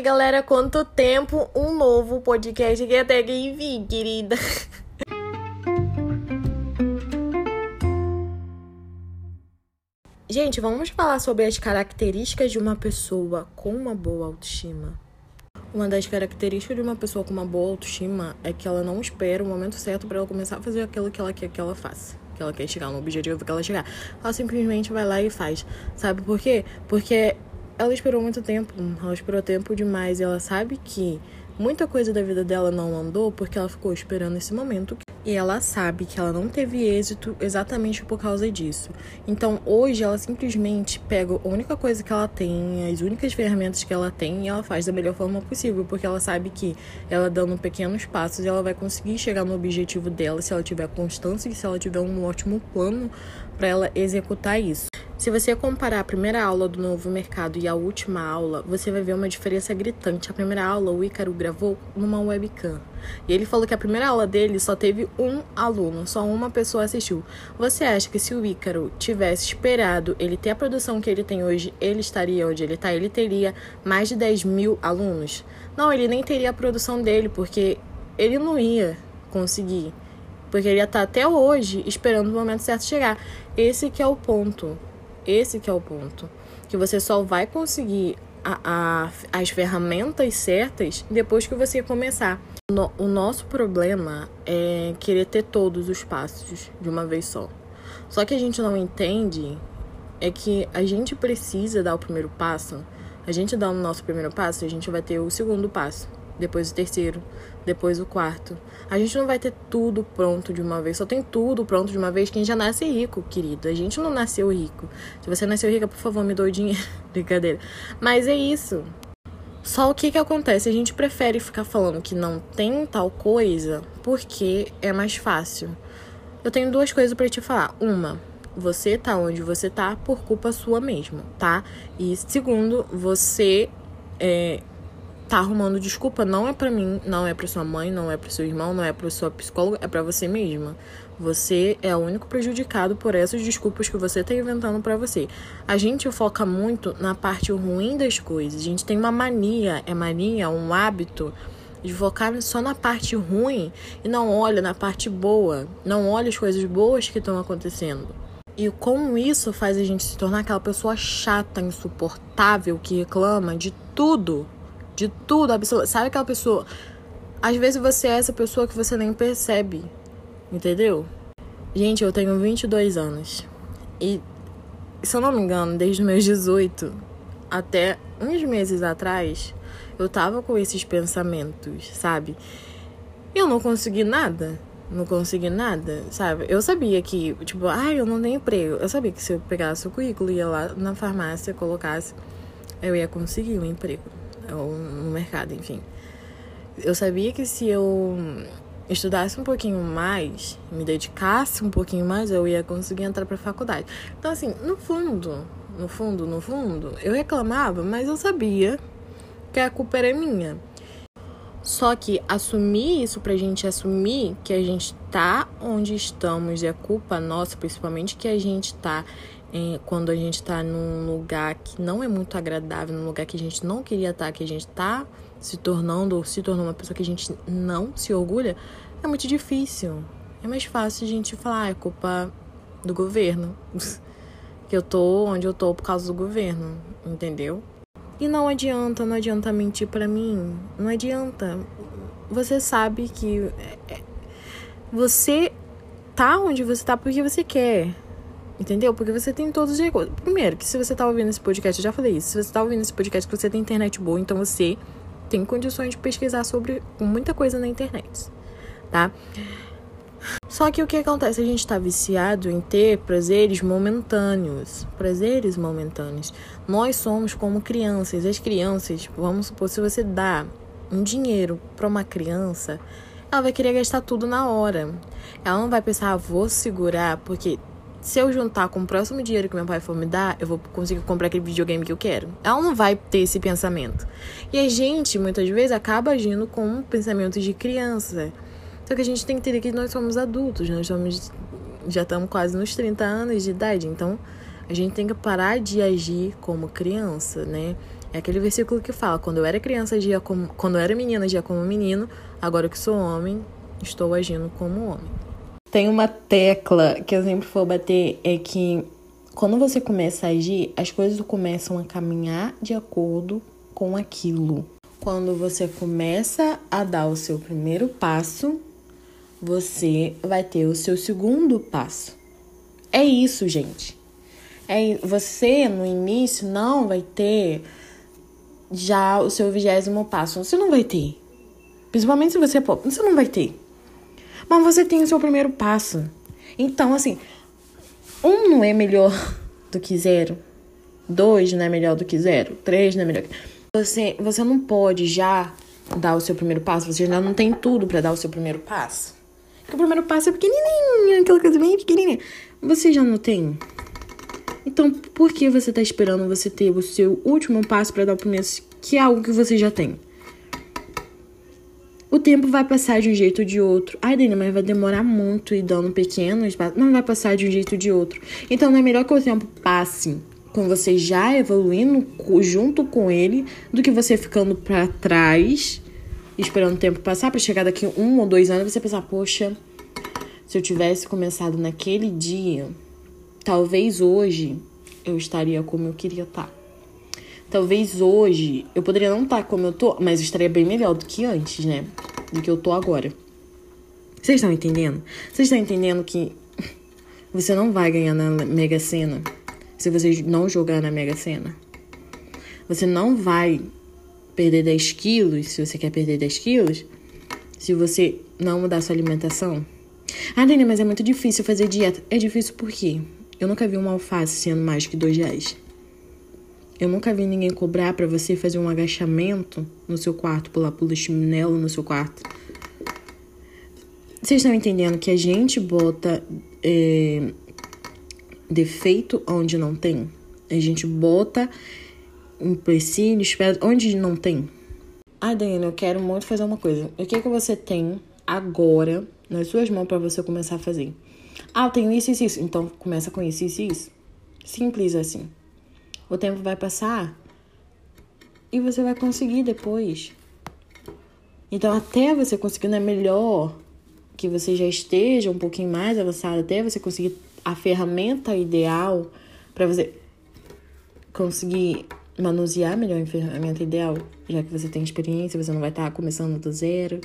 galera, quanto tempo um novo podcast que até que enfim, querida. Gente, vamos falar sobre as características de uma pessoa com uma boa autoestima. Uma das características de uma pessoa com uma boa autoestima é que ela não espera o momento certo para ela começar a fazer aquilo que ela quer que ela faça. Que ela quer chegar no objetivo que ela chegar. Ela simplesmente vai lá e faz. Sabe por quê? Porque ela esperou muito tempo. Ela esperou tempo demais. E ela sabe que muita coisa da vida dela não andou porque ela ficou esperando esse momento e ela sabe que ela não teve êxito exatamente por causa disso. Então hoje ela simplesmente pega a única coisa que ela tem, as únicas ferramentas que ela tem e ela faz da melhor forma possível, porque ela sabe que ela dando pequenos passos ela vai conseguir chegar no objetivo dela se ela tiver constância e se ela tiver um ótimo plano para ela executar isso. Se você comparar a primeira aula do novo mercado e a última aula, você vai ver uma diferença gritante. A primeira aula o Ícaro gravou numa webcam. E ele falou que a primeira aula dele só teve um aluno, só uma pessoa assistiu. Você acha que se o Ícaro tivesse esperado ele ter a produção que ele tem hoje, ele estaria onde ele está? Ele teria mais de 10 mil alunos? Não, ele nem teria a produção dele, porque ele não ia conseguir. Porque ele ia estar até hoje esperando o momento certo chegar. Esse que é o ponto. Esse que é o ponto. Que você só vai conseguir a, a, as ferramentas certas depois que você começar. No, o nosso problema é querer ter todos os passos de uma vez só. Só que a gente não entende é que a gente precisa dar o primeiro passo. A gente dá o nosso primeiro passo, a gente vai ter o segundo passo depois o terceiro, depois o quarto. A gente não vai ter tudo pronto de uma vez, só tem tudo pronto de uma vez quem já nasce rico, querido. A gente não nasceu rico. Se você nasceu rica, por favor, me doe dinheiro. Brincadeira. Mas é isso. Só o que que acontece? A gente prefere ficar falando que não tem tal coisa porque é mais fácil. Eu tenho duas coisas para te falar. Uma, você tá onde você tá por culpa sua mesmo, tá? E segundo, você é, tá arrumando desculpa não é para mim, não é para sua mãe, não é para seu irmão, não é para sua psicóloga, é para você mesma. Você é o único prejudicado por essas desculpas que você tá inventando para você. A gente foca muito na parte ruim das coisas. A gente tem uma mania, é mania, um hábito de focar só na parte ruim e não olha na parte boa, não olha as coisas boas que estão acontecendo. E como isso faz a gente se tornar aquela pessoa chata, insuportável, que reclama de tudo de tudo, absoluto. Sabe aquela pessoa? Às vezes você é essa pessoa que você nem percebe. Entendeu? Gente, eu tenho 22 anos. E, se eu não me engano, desde meus 18 até uns meses atrás, eu tava com esses pensamentos, sabe? E eu não consegui nada. Não consegui nada, sabe? Eu sabia que, tipo, ai, ah, eu não tenho emprego. Eu sabia que se eu pegasse o currículo, ia lá na farmácia, colocasse, eu ia conseguir um emprego ou no mercado, enfim. Eu sabia que se eu estudasse um pouquinho mais, me dedicasse um pouquinho mais, eu ia conseguir entrar para faculdade. Então assim, no fundo, no fundo, no fundo, eu reclamava, mas eu sabia que a culpa era minha. Só que assumir isso pra gente assumir que a gente tá onde estamos e a culpa nossa, principalmente que a gente tá quando a gente está num lugar que não é muito agradável, num lugar que a gente não queria estar, tá, que a gente está se tornando ou se tornou uma pessoa que a gente não se orgulha, é muito difícil. É mais fácil a gente falar, ah, é culpa do governo. que eu tô onde eu tô por causa do governo, entendeu? E não adianta, não adianta mentir para mim. Não adianta. Você sabe que é, é, você tá onde você tá porque você quer. Entendeu? Porque você tem todos os recursos. Primeiro, que se você tá ouvindo esse podcast, eu já falei isso. Se você tá ouvindo esse podcast que você tem internet boa, então você tem condições de pesquisar sobre muita coisa na internet, tá? Só que o que acontece? A gente tá viciado em ter prazeres momentâneos. Prazeres momentâneos. Nós somos como crianças. As crianças, vamos supor, se você dá um dinheiro para uma criança, ela vai querer gastar tudo na hora. Ela não vai pensar, ah, vou segurar, porque se eu juntar com o próximo dinheiro que meu pai for me dar, eu vou conseguir comprar aquele videogame que eu quero. Ela não vai ter esse pensamento. E a gente, muitas vezes, acaba agindo com um pensamento de criança. Só que a gente tem que entender que nós somos adultos, nós somos, já estamos quase nos 30 anos de idade, então a gente tem que parar de agir como criança, né? É aquele versículo que fala: quando eu era criança, agia como, quando eu era menina, agia como menino, agora que sou homem, estou agindo como homem. Tem uma tecla que eu sempre vou bater: é que quando você começa a agir, as coisas começam a caminhar de acordo com aquilo. Quando você começa a dar o seu primeiro passo, você vai ter o seu segundo passo. É isso, gente. É, você no início não vai ter já o seu vigésimo passo. Você não vai ter. Principalmente se você é pobre, você não vai ter. Mas você tem o seu primeiro passo. Então, assim, um não é melhor do que zero. Dois não é melhor do que zero. Três não é melhor. Você, você não pode já dar o seu primeiro passo. Você já não tem tudo para dar o seu primeiro passo. Porque o primeiro passo é pequenininho, aquela coisa bem pequenininha. Você já não tem. Então, por que você tá esperando você ter o seu último passo para dar o primeiro, que é algo que você já tem? O tempo vai passar de um jeito ou de outro. Ai, Dani, mas vai demorar muito e dando pequenos passos. Não vai passar de um jeito ou de outro. Então, não é melhor que o tempo passe com você já evoluindo junto com ele do que você ficando para trás, esperando o tempo passar para chegar daqui um ou dois anos e você pensar, poxa, se eu tivesse começado naquele dia, talvez hoje eu estaria como eu queria estar. Tá. Talvez hoje eu poderia não estar tá como eu tô, mas estaria bem melhor do que antes, né? Do que eu tô agora. Vocês estão entendendo? Vocês estão entendendo que você não vai ganhar na Mega Sena se você não jogar na Mega Sena? Você não vai perder 10 quilos, se você quer perder 10 quilos, se você não mudar sua alimentação. Ah, Dani, mas é muito difícil fazer dieta. É difícil por quê? Eu nunca vi uma alface sendo mais que 2 reais. Eu nunca vi ninguém cobrar para você fazer um agachamento no seu quarto, pular pula chinelo no seu quarto. Vocês estão entendendo que a gente bota é, defeito onde não tem? A gente bota empecilhos onde não tem? Ah, Daniela, eu quero muito fazer uma coisa. O que, que você tem agora nas suas mãos para você começar a fazer? Ah, eu tenho isso e isso, isso. Então começa com isso e isso, isso. Simples assim. O tempo vai passar e você vai conseguir depois. Então, até você conseguir, é melhor que você já esteja um pouquinho mais avançado, até você conseguir a ferramenta ideal para você conseguir manusear melhor a ferramenta ideal, já que você tem experiência, você não vai estar começando do zero.